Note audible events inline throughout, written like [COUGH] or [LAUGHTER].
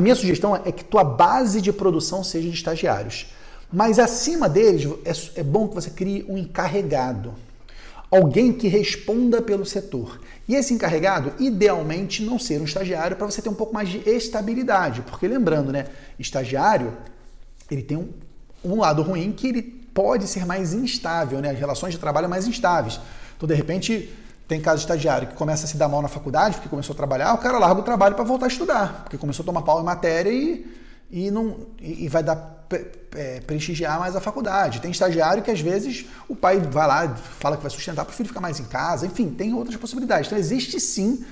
Minha sugestão é que tua base de produção seja de estagiários. Mas acima deles, é, é bom que você crie um encarregado. Alguém que responda pelo setor. E esse encarregado, idealmente, não ser um estagiário para você ter um pouco mais de estabilidade. Porque lembrando, né? Estagiário, ele tem um, um lado ruim que ele pode ser mais instável, né? As relações de trabalho mais instáveis. Então, de repente, tem caso de estagiário que começa a se dar mal na faculdade porque começou a trabalhar, o cara larga o trabalho para voltar a estudar, porque começou a tomar pau em matéria e, e, não, e, e vai dar é, prestigiar mais a faculdade. Tem estagiário que às vezes o pai vai lá, fala que vai sustentar para o filho ficar mais em casa, enfim, tem outras possibilidades. Então existe sim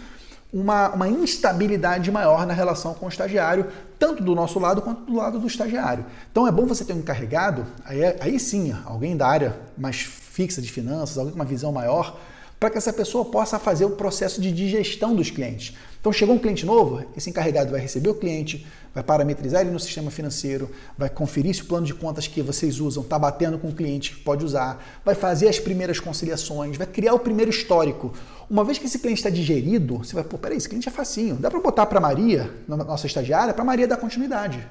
uma, uma instabilidade maior na relação com o estagiário, tanto do nosso lado quanto do lado do estagiário. Então é bom você ter um encarregado, aí, aí sim, alguém da área mais fixa de finanças, alguém com uma visão maior, para que essa pessoa possa fazer o processo de digestão dos clientes. Então, chegou um cliente novo, esse encarregado vai receber o cliente, vai parametrizar ele no sistema financeiro, vai conferir se o plano de contas que vocês usam está batendo com o cliente que pode usar, vai fazer as primeiras conciliações, vai criar o primeiro histórico. Uma vez que esse cliente está digerido, você vai, pô, peraí, esse cliente é facinho, dá para botar para Maria, nossa estagiária, para Maria dar continuidade.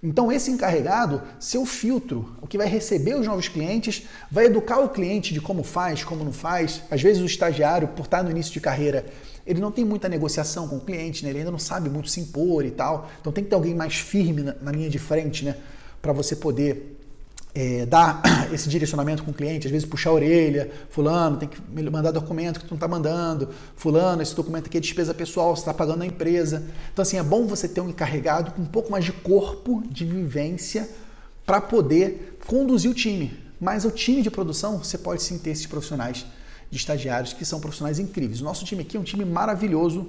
Então, esse encarregado, seu filtro, o que vai receber os novos clientes, vai educar o cliente de como faz, como não faz. Às vezes, o estagiário, por estar no início de carreira, ele não tem muita negociação com o cliente, né? ele ainda não sabe muito se impor e tal. Então, tem que ter alguém mais firme na, na linha de frente, né? Para você poder é, dar [COUGHS] esse direcionamento com o cliente, às vezes puxar a orelha, fulano, tem que mandar documento que tu não está mandando, fulano, esse documento aqui é despesa pessoal, você está pagando a empresa. Então, assim, é bom você ter um encarregado com um pouco mais de corpo, de vivência, para poder conduzir o time. Mas o time de produção, você pode sim ter esses profissionais de estagiários que são profissionais incríveis. O nosso time aqui é um time maravilhoso,